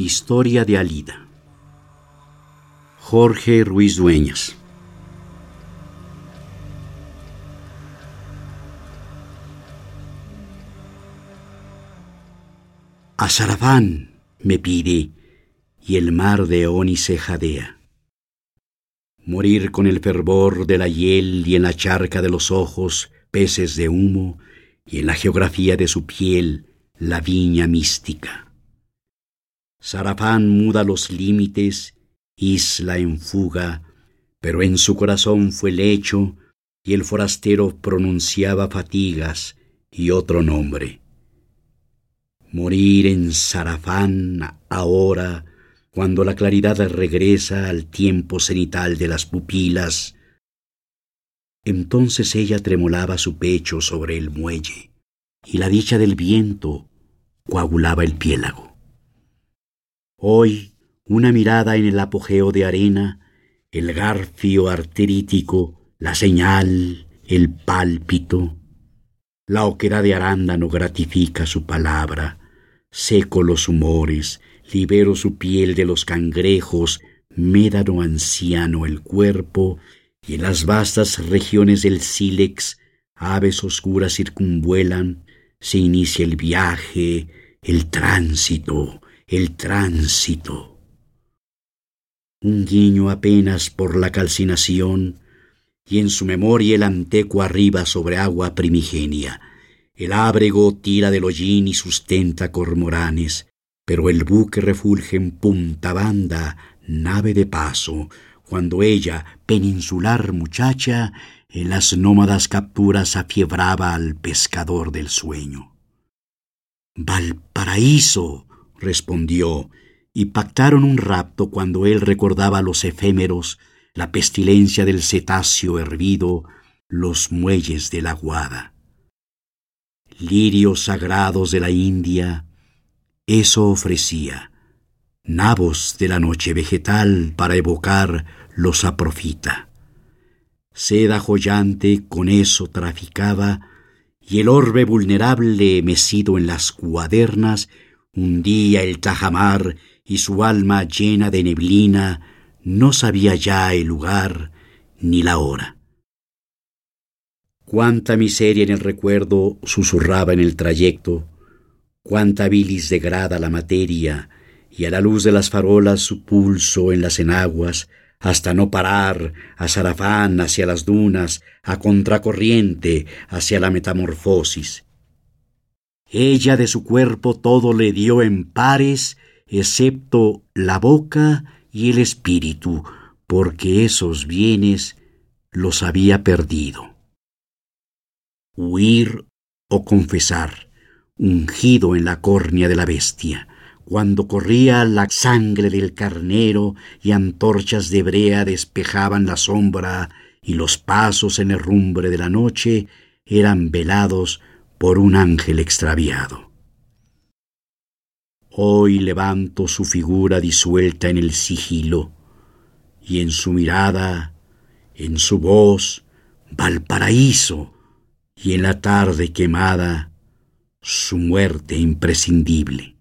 Historia de Alida. Jorge Ruiz Dueñas. A Sarafán me pide y el mar de Oni jadea. Morir con el fervor de la hiel y en la charca de los ojos peces de humo y en la geografía de su piel la viña mística Sarafán muda los límites, isla en fuga, pero en su corazón fue lecho y el forastero pronunciaba fatigas y otro nombre. Morir en Sarafán ahora, cuando la claridad regresa al tiempo cenital de las pupilas, entonces ella tremolaba su pecho sobre el muelle, y la dicha del viento coagulaba el piélago. Hoy, una mirada en el apogeo de arena, el garfio arterítico, la señal, el pálpito. La oquedad de arándano gratifica su palabra, seco los humores, libero su piel de los cangrejos, médano anciano el cuerpo, y en las vastas regiones del sílex, aves oscuras circunvuelan, se inicia el viaje, el tránsito, el tránsito. Un guiño apenas por la calcinación, y en su memoria el anteco arriba sobre agua primigenia. El ábrego tira del hollín y sustenta cormoranes, pero el buque refulge en punta banda, nave de paso, cuando ella, peninsular muchacha, en las nómadas capturas afiebraba al pescador del sueño. Valparaíso, respondió, y pactaron un rapto cuando él recordaba los efémeros, la pestilencia del cetáceo hervido, los muelles de la guada. Lirios sagrados de la India, eso ofrecía, nabos de la noche vegetal para evocar los aprofita. Seda joyante con eso traficaba, y el orbe vulnerable mecido en las cuadernas día el tajamar y su alma llena de neblina no sabía ya el lugar ni la hora. Cuánta miseria en el recuerdo susurraba en el trayecto, cuánta bilis degrada la materia, y a la luz de las farolas su pulso en las enaguas, hasta no parar, a Sarafán hacia las dunas, a contracorriente hacia la metamorfosis. Ella de su cuerpo todo le dio en pares, excepto la boca y el espíritu, porque esos bienes los había perdido. Huir o confesar, ungido en la córnea de la bestia, cuando corría la sangre del carnero y antorchas de brea despejaban la sombra y los pasos en el rumbre de la noche eran velados por un ángel extraviado. Hoy levanto su figura disuelta en el sigilo, y en su mirada, en su voz, Valparaíso, y en la tarde quemada, su muerte imprescindible.